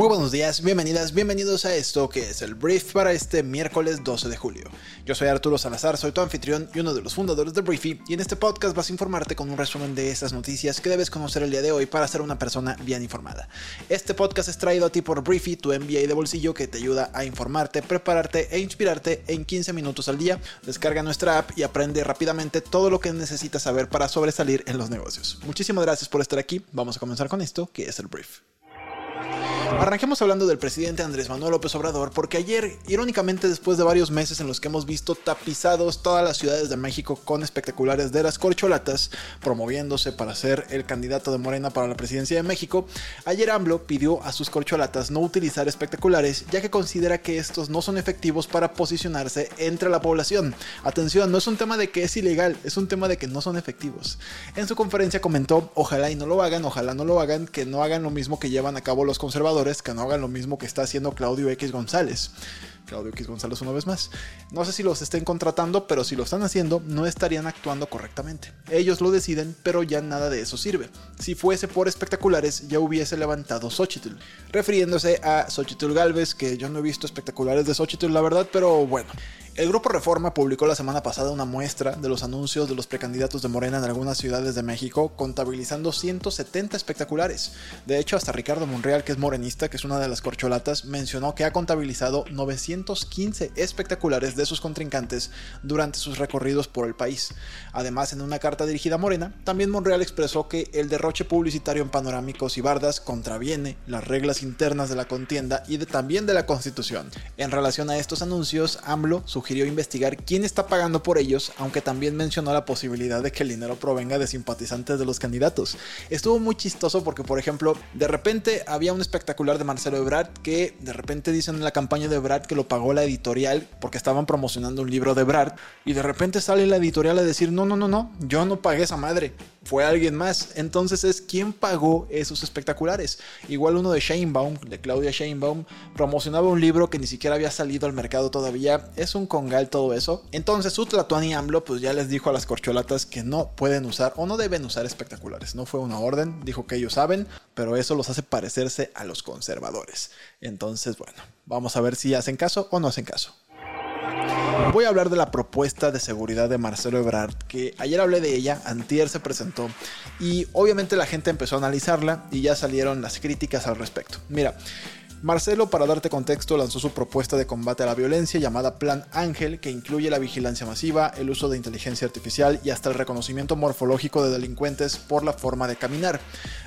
Muy buenos días, bienvenidas, bienvenidos a esto que es el brief para este miércoles 12 de julio. Yo soy Arturo Salazar, soy tu anfitrión y uno de los fundadores de Briefy y en este podcast vas a informarte con un resumen de estas noticias que debes conocer el día de hoy para ser una persona bien informada. Este podcast es traído a ti por Briefy, tu MBA de bolsillo que te ayuda a informarte, prepararte e inspirarte en 15 minutos al día. Descarga nuestra app y aprende rápidamente todo lo que necesitas saber para sobresalir en los negocios. Muchísimas gracias por estar aquí, vamos a comenzar con esto que es el brief. Arranquemos hablando del presidente Andrés Manuel López Obrador, porque ayer, irónicamente después de varios meses en los que hemos visto tapizados todas las ciudades de México con espectaculares de las corcholatas, promoviéndose para ser el candidato de Morena para la presidencia de México, ayer AMLO pidió a sus corcholatas no utilizar espectaculares, ya que considera que estos no son efectivos para posicionarse entre la población. Atención, no es un tema de que es ilegal, es un tema de que no son efectivos. En su conferencia comentó, ojalá y no lo hagan, ojalá no lo hagan, que no hagan lo mismo que llevan a cabo los conservadores que no hagan lo mismo que está haciendo Claudio X González. Claudio X González una vez más. No sé si los estén contratando, pero si lo están haciendo, no estarían actuando correctamente. Ellos lo deciden, pero ya nada de eso sirve. Si fuese por espectaculares, ya hubiese levantado Xochitl. Refiriéndose a Xochitl Galvez, que yo no he visto espectaculares de Xochitl, la verdad, pero bueno. El Grupo Reforma publicó la semana pasada una muestra de los anuncios de los precandidatos de Morena en algunas ciudades de México, contabilizando 170 espectaculares. De hecho, hasta Ricardo Monreal, que es morenista, que es una de las corcholatas, mencionó que ha contabilizado 915 espectaculares de sus contrincantes durante sus recorridos por el país. Además, en una carta dirigida a Morena, también Monreal expresó que el derroche publicitario en panorámicos y bardas contraviene las reglas internas de la contienda y también de la Constitución. En relación a estos anuncios, AMLO sugirió investigar quién está pagando por ellos, aunque también mencionó la posibilidad de que el dinero provenga de simpatizantes de los candidatos. Estuvo muy chistoso porque, por ejemplo, de repente había un espectacular de Marcelo Ebrard que de repente dicen en la campaña de Ebrard que lo pagó la editorial porque estaban promocionando un libro de Ebrard y de repente sale la editorial a decir, no, no, no, no, yo no pagué esa madre, fue alguien más. Entonces es quién pagó esos espectaculares. Igual uno de Sheinbaum, de Claudia Sheinbaum, promocionaba un libro que ni siquiera había salido al mercado todavía. Es un congal todo eso. Entonces Utlatuani AMLO pues ya les dijo a las corcholatas que no pueden usar o no deben usar espectaculares. No fue una orden, dijo que ellos saben, pero eso los hace parecerse a los conservadores. Entonces bueno, vamos a ver si hacen caso o no hacen caso. Voy a hablar de la propuesta de seguridad de Marcelo Ebrard, que ayer hablé de ella, antier se presentó y obviamente la gente empezó a analizarla y ya salieron las críticas al respecto. Mira, Marcelo, para darte contexto, lanzó su propuesta de combate a la violencia llamada Plan Ángel, que incluye la vigilancia masiva, el uso de inteligencia artificial y hasta el reconocimiento morfológico de delincuentes por la forma de caminar.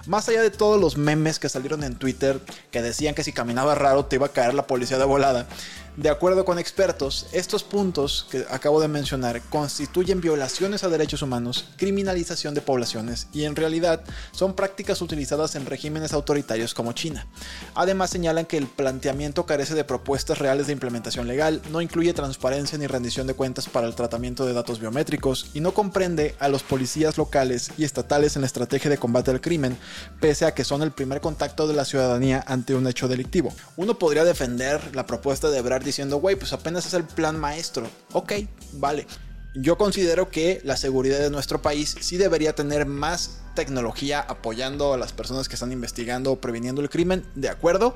Más allá de todos los memes que salieron en Twitter que decían que si caminaba raro te iba a caer la policía de volada, de acuerdo con expertos, estos puntos que acabo de mencionar constituyen violaciones a derechos humanos, criminalización de poblaciones y en realidad son prácticas utilizadas en regímenes autoritarios como China. Además señalan que el planteamiento carece de propuestas reales de implementación legal, no incluye transparencia ni rendición de cuentas para el tratamiento de datos biométricos y no comprende a los policías locales y estatales en la estrategia de combate al crimen, pese a que son el primer contacto de la ciudadanía ante un hecho delictivo. Uno podría defender la propuesta de Ebrard diciendo, güey, pues apenas es el plan maestro. Ok, vale. Yo considero que la seguridad de nuestro país sí debería tener más tecnología apoyando a las personas que están investigando o previniendo el crimen, de acuerdo,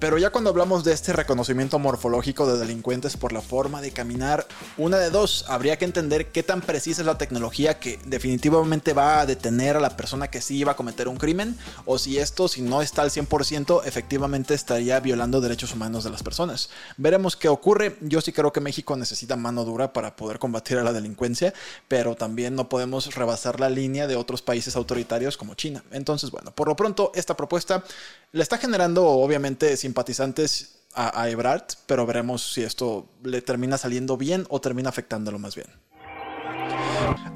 pero ya cuando hablamos de este reconocimiento morfológico de delincuentes por la forma de caminar, una de dos, habría que entender qué tan precisa es la tecnología que definitivamente va a detener a la persona que sí iba a cometer un crimen, o si esto, si no está al 100%, efectivamente estaría violando derechos humanos de las personas. Veremos qué ocurre. Yo sí creo que México necesita mano dura para poder combatir a la delincuencia, pero también no podemos rebasar la línea de otros países autoritarios como China. Entonces, bueno, por lo pronto, esta propuesta le está generando, obviamente, simpatizantes a, a Ebrard, pero veremos si esto le termina saliendo bien o termina afectándolo más bien.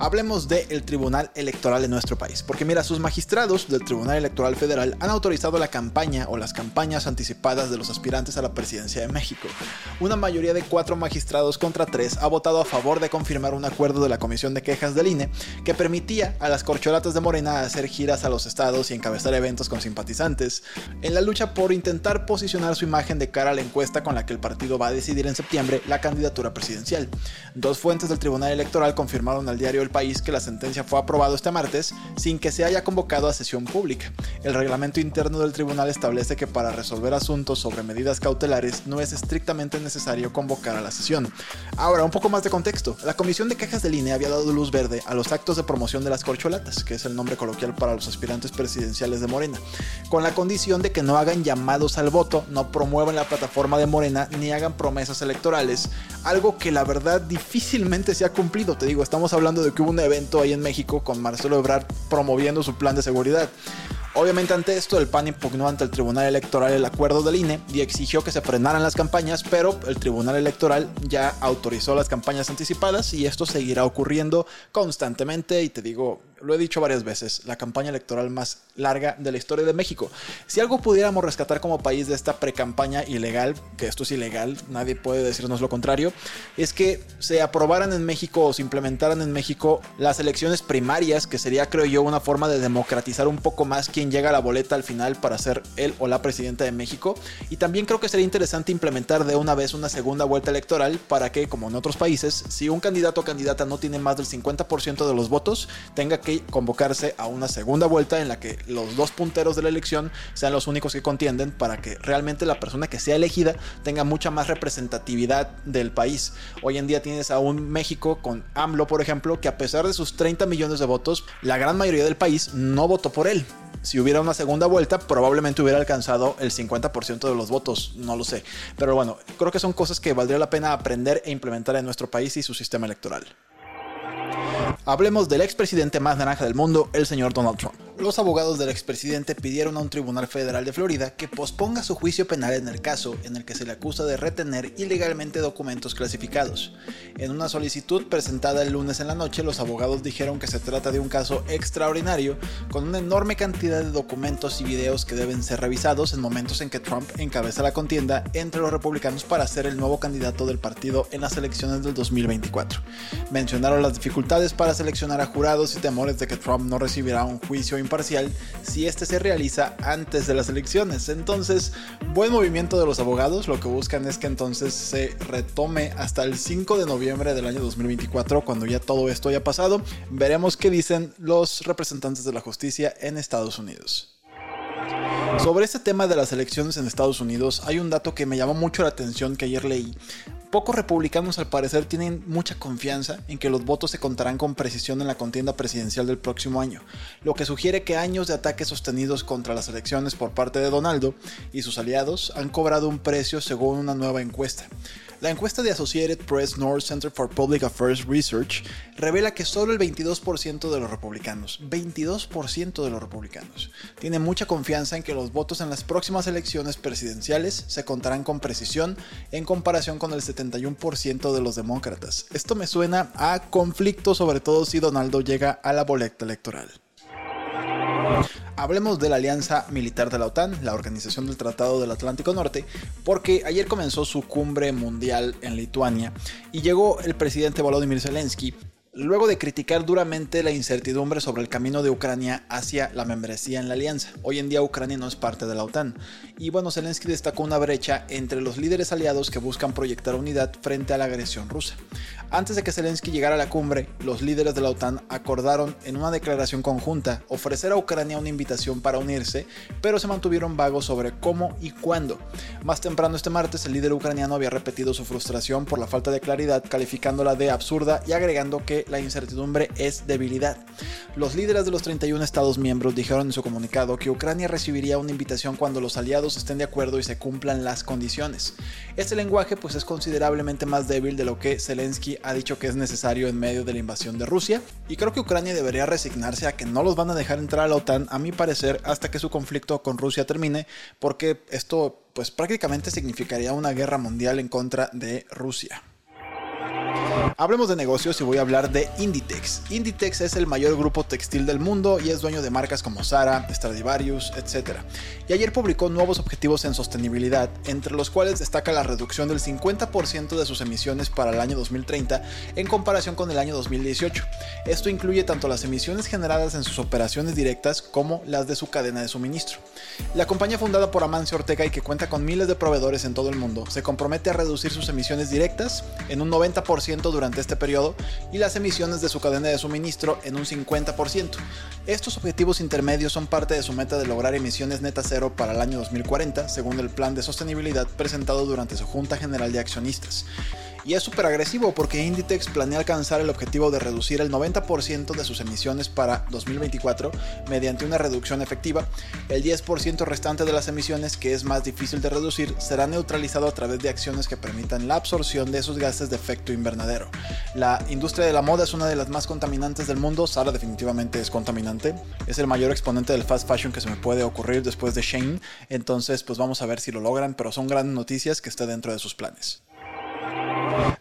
Hablemos del Tribunal Electoral de nuestro país, porque mira, sus magistrados del Tribunal Electoral Federal han autorizado la campaña o las campañas anticipadas de los aspirantes a la presidencia de México. Una mayoría de cuatro magistrados contra tres ha votado a favor de confirmar un acuerdo de la Comisión de Quejas del INE que permitía a las corcholatas de Morena hacer giras a los estados y encabezar eventos con simpatizantes, en la lucha por intentar posicionar su imagen de cara a la encuesta con la que el partido va a decidir en septiembre la candidatura presidencial. Dos fuentes del Tribunal Electoral confirmaron al diario El País que la sentencia fue aprobada este martes sin que se haya convocado a sesión pública. El reglamento interno del tribunal establece que para resolver asuntos sobre medidas cautelares no es estrictamente necesario convocar a la sesión. Ahora, un poco más de contexto. La Comisión de Quejas de línea había dado luz verde a los actos de promoción de las corcholatas, que es el nombre coloquial para los aspirantes presidenciales de Morena, con la condición de que no hagan llamados al voto, no promuevan la plataforma de Morena ni hagan promesas electorales, algo que la verdad difícilmente se ha cumplido. Te digo, estamos hablando de que hubo un evento ahí en México con Marcelo Ebrard promoviendo su plan de seguridad. Obviamente ante esto, el PAN impugnó ante el Tribunal Electoral el acuerdo del INE y exigió que se frenaran las campañas, pero el Tribunal Electoral ya autorizó las campañas anticipadas y esto seguirá ocurriendo constantemente y te digo, lo he dicho varias veces, la campaña electoral más larga de la historia de México. Si algo pudiéramos rescatar como país de esta pre-campaña ilegal, que esto es ilegal, nadie puede decirnos lo contrario, es que se aprobaran en México o se implementaran en México las elecciones primarias, que sería, creo yo, una forma de democratizar un poco más quién llega a la boleta al final para ser él o la presidenta de México. Y también creo que sería interesante implementar de una vez una segunda vuelta electoral para que, como en otros países, si un candidato o candidata no tiene más del 50% de los votos, tenga convocarse a una segunda vuelta en la que los dos punteros de la elección sean los únicos que contienden para que realmente la persona que sea elegida tenga mucha más representatividad del país. Hoy en día tienes a un México con AMLO, por ejemplo, que a pesar de sus 30 millones de votos, la gran mayoría del país no votó por él. Si hubiera una segunda vuelta, probablemente hubiera alcanzado el 50% de los votos, no lo sé. Pero bueno, creo que son cosas que valdría la pena aprender e implementar en nuestro país y su sistema electoral. Hablemos del expresidente más naranja del mundo, el señor Donald Trump. Los abogados del expresidente pidieron a un tribunal federal de Florida que posponga su juicio penal en el caso en el que se le acusa de retener ilegalmente documentos clasificados. En una solicitud presentada el lunes en la noche, los abogados dijeron que se trata de un caso extraordinario con una enorme cantidad de documentos y videos que deben ser revisados en momentos en que Trump encabeza la contienda entre los republicanos para ser el nuevo candidato del partido en las elecciones del 2024. Mencionaron las dificultades para seleccionar a jurados y temores de que Trump no recibirá un juicio imparcial si este se realiza antes de las elecciones. Entonces, buen movimiento de los abogados, lo que buscan es que entonces se retome hasta el 5 de noviembre del año 2024, cuando ya todo esto haya pasado. Veremos qué dicen los representantes de la justicia en Estados Unidos. Sobre este tema de las elecciones en Estados Unidos, hay un dato que me llamó mucho la atención que ayer leí. Pocos republicanos al parecer tienen mucha confianza en que los votos se contarán con precisión en la contienda presidencial del próximo año, lo que sugiere que años de ataques sostenidos contra las elecciones por parte de Donaldo y sus aliados han cobrado un precio según una nueva encuesta. La encuesta de Associated Press North Center for Public Affairs Research revela que solo el 22% de los republicanos, 22% de los republicanos, tienen mucha confianza en que los votos en las próximas elecciones presidenciales se contarán con precisión en comparación con el 71% de los demócratas. Esto me suena a conflicto sobre todo si Donaldo llega a la boleta electoral. Hablemos de la alianza militar de la OTAN, la Organización del Tratado del Atlántico Norte, porque ayer comenzó su cumbre mundial en Lituania y llegó el presidente Volodymyr Zelensky luego de criticar duramente la incertidumbre sobre el camino de Ucrania hacia la membresía en la alianza. Hoy en día Ucrania no es parte de la OTAN. Y bueno, Zelensky destacó una brecha entre los líderes aliados que buscan proyectar unidad frente a la agresión rusa. Antes de que Zelensky llegara a la cumbre, los líderes de la OTAN acordaron en una declaración conjunta ofrecer a Ucrania una invitación para unirse, pero se mantuvieron vagos sobre cómo y cuándo. Más temprano este martes, el líder ucraniano había repetido su frustración por la falta de claridad, calificándola de absurda y agregando que la incertidumbre es debilidad. Los líderes de los 31 Estados miembros dijeron en su comunicado que Ucrania recibiría una invitación cuando los aliados estén de acuerdo y se cumplan las condiciones. Este lenguaje pues es considerablemente más débil de lo que Zelensky ha dicho que es necesario en medio de la invasión de Rusia y creo que Ucrania debería resignarse a que no los van a dejar entrar a la OTAN a mi parecer hasta que su conflicto con Rusia termine porque esto pues prácticamente significaría una guerra mundial en contra de Rusia. Hablemos de negocios y voy a hablar de Inditex. Inditex es el mayor grupo textil del mundo y es dueño de marcas como Zara, Stradivarius, etc. Y ayer publicó nuevos objetivos en sostenibilidad, entre los cuales destaca la reducción del 50% de sus emisiones para el año 2030 en comparación con el año 2018. Esto incluye tanto las emisiones generadas en sus operaciones directas como las de su cadena de suministro. La compañía fundada por Amancio Ortega y que cuenta con miles de proveedores en todo el mundo se compromete a reducir sus emisiones directas en un 90% durante este periodo y las emisiones de su cadena de suministro en un 50%. Estos objetivos intermedios son parte de su meta de lograr emisiones netas cero para el año 2040, según el plan de sostenibilidad presentado durante su Junta General de Accionistas. Y es súper agresivo porque Inditex planea alcanzar el objetivo de reducir el 90% de sus emisiones para 2024 mediante una reducción efectiva. El 10% restante de las emisiones, que es más difícil de reducir, será neutralizado a través de acciones que permitan la absorción de esos gases de efecto invernadero. La industria de la moda es una de las más contaminantes del mundo. Sara definitivamente es contaminante. Es el mayor exponente del fast fashion que se me puede ocurrir después de Shane. Entonces, pues vamos a ver si lo logran, pero son grandes noticias que esté dentro de sus planes.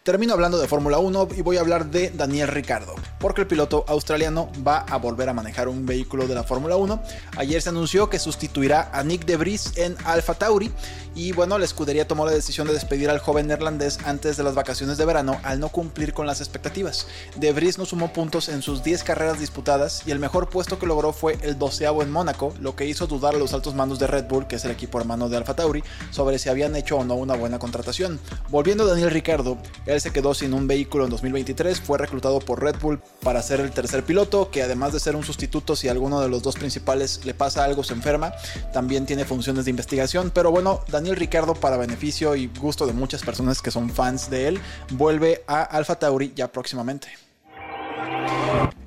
Termino hablando de Fórmula 1 y voy a hablar de Daniel Ricardo, porque el piloto australiano va a volver a manejar un vehículo de la Fórmula 1. Ayer se anunció que sustituirá a Nick De Vries en Alfa Tauri y bueno, la escudería tomó la decisión de despedir al joven neerlandés antes de las vacaciones de verano al no cumplir con las expectativas. De Vries no sumó puntos en sus 10 carreras disputadas y el mejor puesto que logró fue el doceavo en Mónaco, lo que hizo dudar a los altos mandos de Red Bull, que es el equipo hermano de Alfa Tauri, sobre si habían hecho o no una buena contratación. Volviendo a Daniel Ricardo, él se quedó sin un vehículo en 2023, fue reclutado por Red Bull para ser el tercer piloto, que además de ser un sustituto si alguno de los dos principales le pasa algo, se enferma, también tiene funciones de investigación, pero bueno, Daniel Ricardo para beneficio y gusto de muchas personas que son fans de él, vuelve a Alfa Tauri ya próximamente.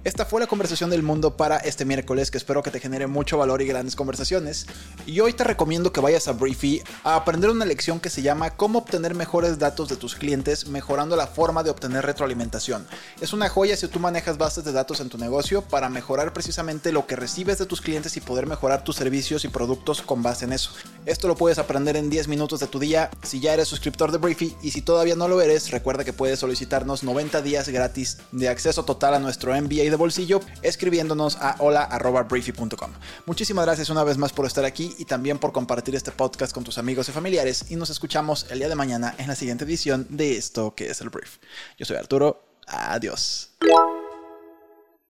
Esta fue la conversación del mundo para este miércoles que espero que te genere mucho valor y grandes conversaciones. Y hoy te recomiendo que vayas a Briefy a aprender una lección que se llama Cómo obtener mejores datos de tus clientes mejorando la forma de obtener retroalimentación. Es una joya si tú manejas bases de datos en tu negocio para mejorar precisamente lo que recibes de tus clientes y poder mejorar tus servicios y productos con base en eso. Esto lo puedes aprender en 10 minutos de tu día si ya eres suscriptor de Briefy y si todavía no lo eres, recuerda que puedes solicitarnos 90 días gratis de acceso total a nuestro MBA bolsillo escribiéndonos a hola.briefy.com. Muchísimas gracias una vez más por estar aquí y también por compartir este podcast con tus amigos y familiares y nos escuchamos el día de mañana en la siguiente edición de esto que es el Brief. Yo soy Arturo, adiós.